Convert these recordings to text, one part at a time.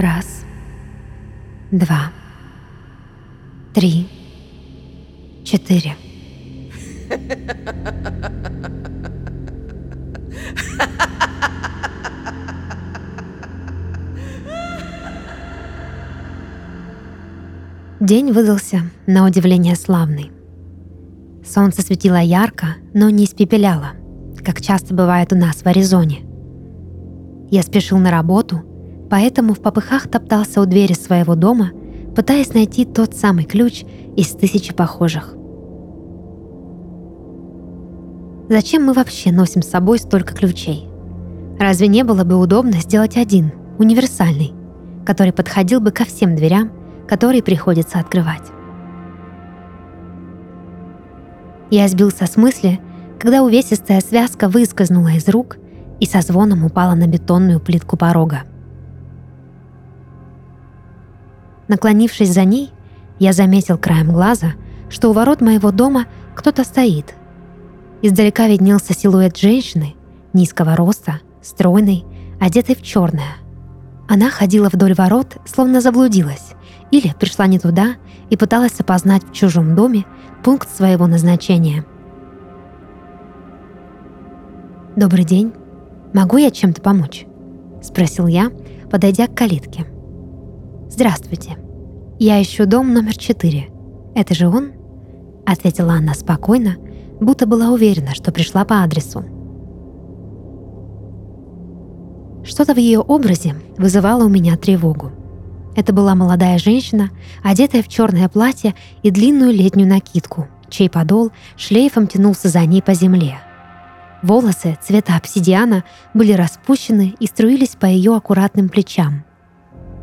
Раз, два, три, четыре. День выдался на удивление славный. Солнце светило ярко, но не испепеляло, как часто бывает у нас в Аризоне. Я спешил на работу, поэтому в попыхах топтался у двери своего дома, пытаясь найти тот самый ключ из тысячи похожих. Зачем мы вообще носим с собой столько ключей? Разве не было бы удобно сделать один, универсальный, который подходил бы ко всем дверям, которые приходится открывать? Я сбился с мысли, когда увесистая связка выскользнула из рук и со звоном упала на бетонную плитку порога. Наклонившись за ней, я заметил краем глаза, что у ворот моего дома кто-то стоит. Издалека виднелся силуэт женщины, низкого роста, стройной, одетой в черное. Она ходила вдоль ворот, словно заблудилась, или пришла не туда и пыталась опознать в чужом доме пункт своего назначения. «Добрый день. Могу я чем-то помочь?» — спросил я, подойдя к калитке. «Здравствуйте. Я ищу дом номер четыре. Это же он?» — ответила она спокойно, будто была уверена, что пришла по адресу. Что-то в ее образе вызывало у меня тревогу. Это была молодая женщина, одетая в черное платье и длинную летнюю накидку, чей подол шлейфом тянулся за ней по земле. Волосы цвета обсидиана были распущены и струились по ее аккуратным плечам.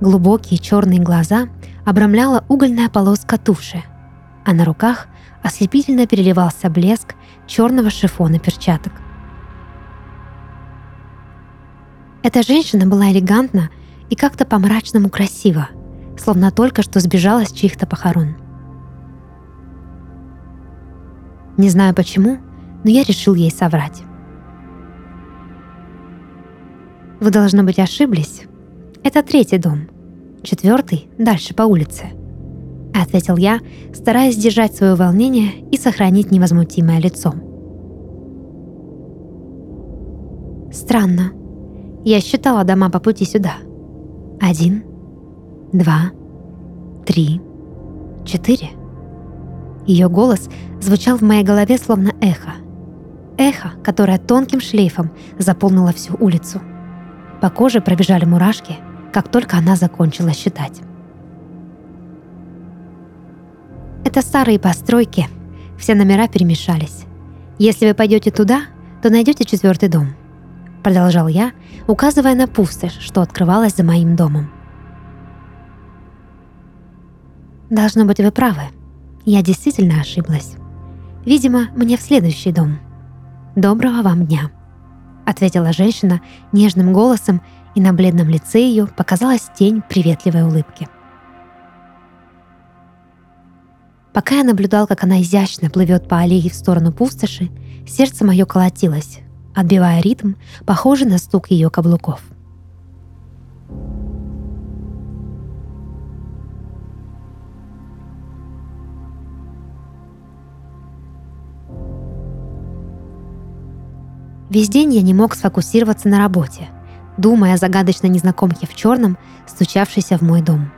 Глубокие черные глаза обрамляла угольная полоска туши, а на руках ослепительно переливался блеск черного шифона перчаток. Эта женщина была элегантна и как-то по-мрачному красиво, словно только что сбежала с чьих-то похорон. Не знаю почему, но я решил ей соврать. Вы, должно быть, ошиблись. Это третий дом. Четвертый дальше по улице. Ответил я, стараясь сдержать свое волнение и сохранить невозмутимое лицо. Странно. Я считала дома по пути сюда. Один, два, три, четыре. Ее голос звучал в моей голове словно эхо. Эхо, которое тонким шлейфом заполнило всю улицу. По коже пробежали мурашки, как только она закончила считать. Это старые постройки, все номера перемешались. Если вы пойдете туда, то найдете четвертый дом. Продолжал я, указывая на пустошь, что открывалась за моим домом. Должно быть, вы правы. Я действительно ошиблась. Видимо, мне в следующий дом. Доброго вам дня, ответила женщина нежным голосом, и на бледном лице ее показалась тень приветливой улыбки. Пока я наблюдал, как она изящно плывет по аллее в сторону пустоши, сердце мое колотилось, отбивая ритм, похожий на стук ее каблуков. Весь день я не мог сфокусироваться на работе, думая о загадочной незнакомке в черном, стучавшейся в мой дом.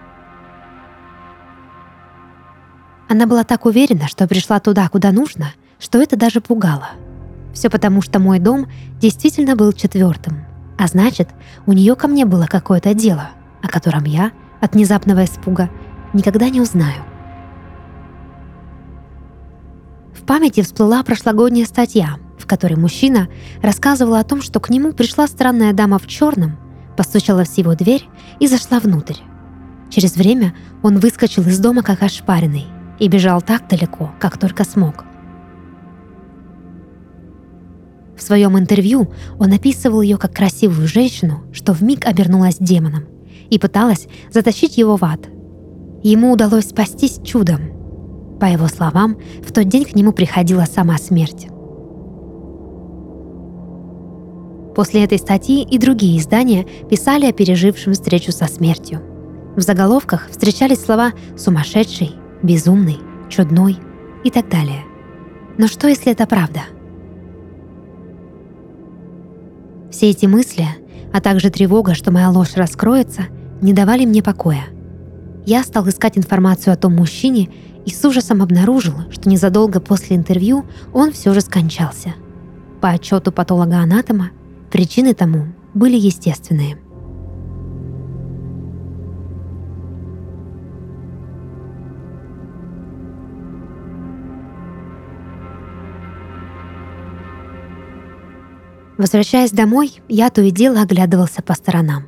Она была так уверена, что пришла туда, куда нужно, что это даже пугало — все потому, что мой дом действительно был четвертым. А значит, у нее ко мне было какое-то дело, о котором я, от внезапного испуга, никогда не узнаю. В памяти всплыла прошлогодняя статья, в которой мужчина рассказывал о том, что к нему пришла странная дама в черном, постучалась в его дверь и зашла внутрь. Через время он выскочил из дома как ошпаренный и бежал так далеко, как только смог. В своем интервью он описывал ее как красивую женщину, что вмиг обернулась демоном и пыталась затащить его в ад. Ему удалось спастись чудом. По его словам, в тот день к нему приходила сама смерть. После этой статьи и другие издания писали о пережившем встречу со смертью. В заголовках встречались слова «сумасшедший», «безумный», «чудной» и так далее. Но что, если это правда? Все эти мысли, а также тревога, что моя ложь раскроется, не давали мне покоя. Я стал искать информацию о том мужчине и с ужасом обнаружил, что незадолго после интервью он все же скончался. По отчету патолога-анатома, причины тому были естественные. Возвращаясь домой, я то и дело оглядывался по сторонам.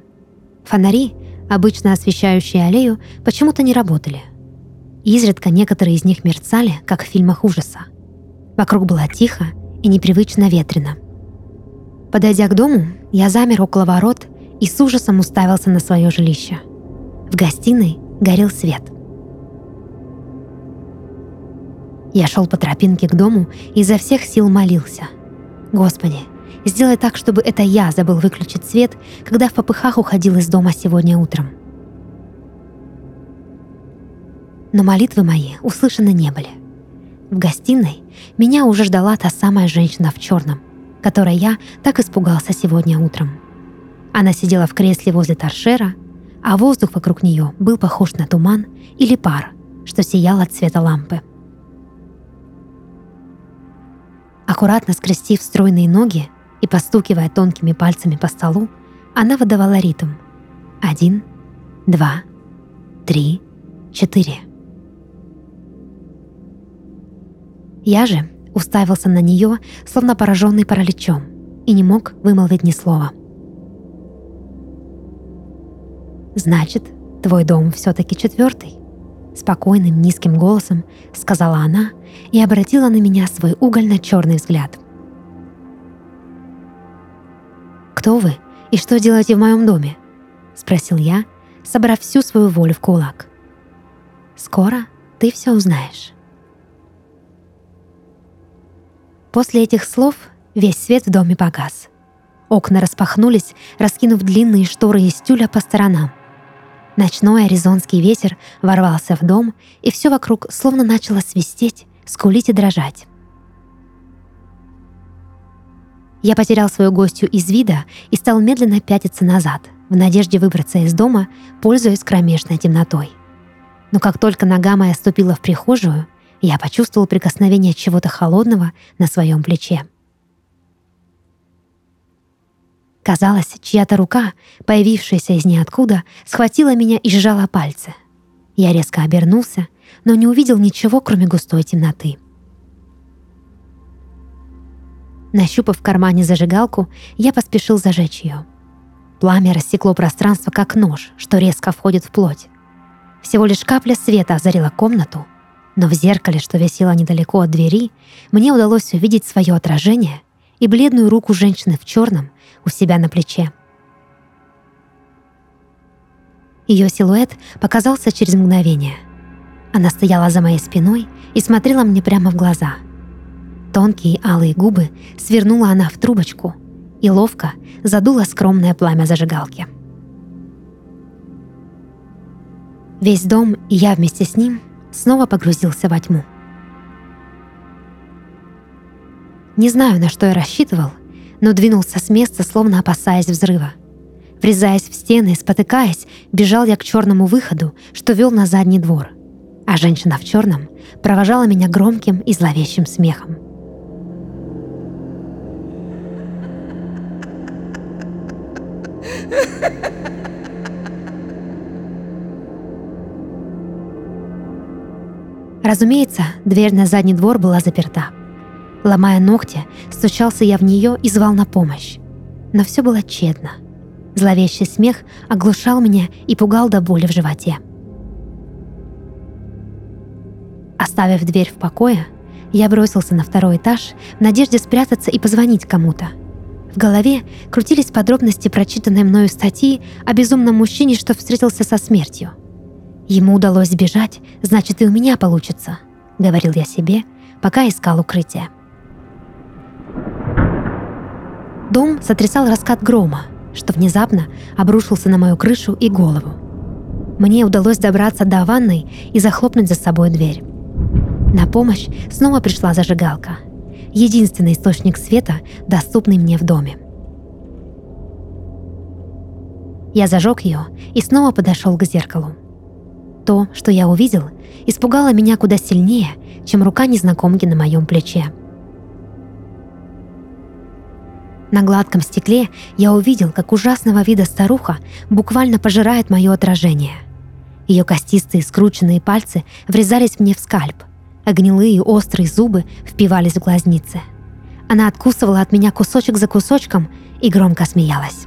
Фонари, обычно освещающие аллею, почему-то не работали. Изредка некоторые из них мерцали, как в фильмах ужаса. Вокруг было тихо и непривычно ветрено. Подойдя к дому, я замер около ворот и с ужасом уставился на свое жилище. В гостиной горел свет. Я шел по тропинке к дому и изо всех сил молился. «Господи, сделай так, чтобы это я забыл выключить свет, когда в попыхах уходил из дома сегодня утром». Но молитвы мои услышаны не были. В гостиной меня уже ждала та самая женщина в черном, которой я так испугался сегодня утром. Она сидела в кресле возле торшера, а воздух вокруг нее был похож на туман или пар, что сиял от цвета лампы. Аккуратно скрестив стройные ноги и постукивая тонкими пальцами по столу, она выдавала ритм. Один, два, три, четыре. Я же уставился на нее, словно пораженный параличом, и не мог вымолвить ни слова. «Значит, твой дом все-таки четвертый?» Спокойным низким голосом сказала она и обратила на меня свой угольно-черный взгляд. «Кто вы и что делаете в моем доме?» — спросил я, собрав всю свою волю в кулак. «Скоро ты все узнаешь». После этих слов весь свет в доме погас. Окна распахнулись, раскинув длинные шторы из тюля по сторонам. Ночной аризонский ветер ворвался в дом, и все вокруг словно начало свистеть, скулить и дрожать. Я потерял свою гостью из вида и стал медленно пятиться назад, в надежде выбраться из дома, пользуясь кромешной темнотой. Но как только нога моя ступила в прихожую, я почувствовал прикосновение чего-то холодного на своем плече. Казалось, чья-то рука, появившаяся из ниоткуда, схватила меня и сжала пальцы. Я резко обернулся, но не увидел ничего, кроме густой темноты. Нащупав в кармане зажигалку, я поспешил зажечь ее. Пламя рассекло пространство, как нож, что резко входит в плоть. Всего лишь капля света озарила комнату — но в зеркале, что висело недалеко от двери, мне удалось увидеть свое отражение и бледную руку женщины в черном у себя на плече. Ее силуэт показался через мгновение. Она стояла за моей спиной и смотрела мне прямо в глаза. Тонкие алые губы свернула она в трубочку и ловко задула скромное пламя зажигалки. Весь дом и я вместе с ним снова погрузился во тьму. Не знаю, на что я рассчитывал, но двинулся с места, словно опасаясь взрыва. Врезаясь в стены, спотыкаясь, бежал я к черному выходу, что вел на задний двор. А женщина в черном провожала меня громким и зловещим смехом. Разумеется, дверь на задний двор была заперта. Ломая ногти, стучался я в нее и звал на помощь. Но все было тщетно. Зловещий смех оглушал меня и пугал до боли в животе. Оставив дверь в покое, я бросился на второй этаж в надежде спрятаться и позвонить кому-то. В голове крутились подробности прочитанной мною статьи о безумном мужчине, что встретился со смертью. Ему удалось сбежать, значит и у меня получится, говорил я себе, пока искал укрытие. Дом сотрясал раскат грома, что внезапно обрушился на мою крышу и голову. Мне удалось добраться до ванной и захлопнуть за собой дверь. На помощь снова пришла зажигалка. Единственный источник света, доступный мне в доме. Я зажег ее и снова подошел к зеркалу. То, что я увидел, испугало меня куда сильнее, чем рука незнакомки на моем плече. На гладком стекле я увидел, как ужасного вида старуха буквально пожирает мое отражение. Ее костистые скрученные пальцы врезались мне в скальп, а гнилые острые зубы впивались в глазницы. Она откусывала от меня кусочек за кусочком и громко смеялась.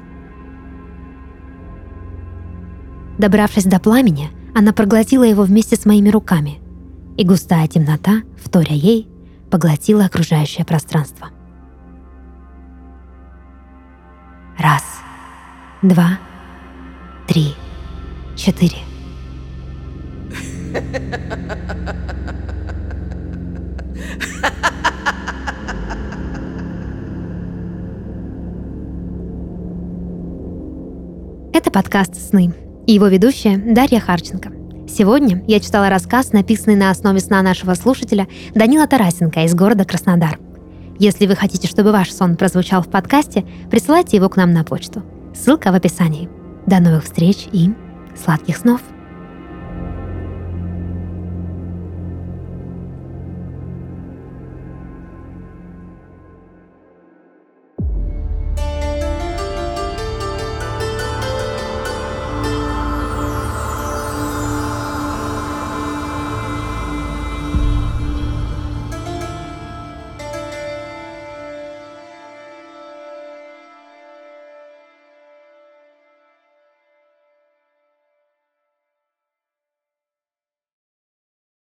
Добравшись до пламени, она проглотила его вместе с моими руками, и густая темнота, вторя ей, поглотила окружающее пространство. Раз, два, три, четыре. Это подкаст «Сны» и его ведущая Дарья Харченко. Сегодня я читала рассказ, написанный на основе сна нашего слушателя Данила Тарасенко из города Краснодар. Если вы хотите, чтобы ваш сон прозвучал в подкасте, присылайте его к нам на почту. Ссылка в описании. До новых встреч и сладких снов!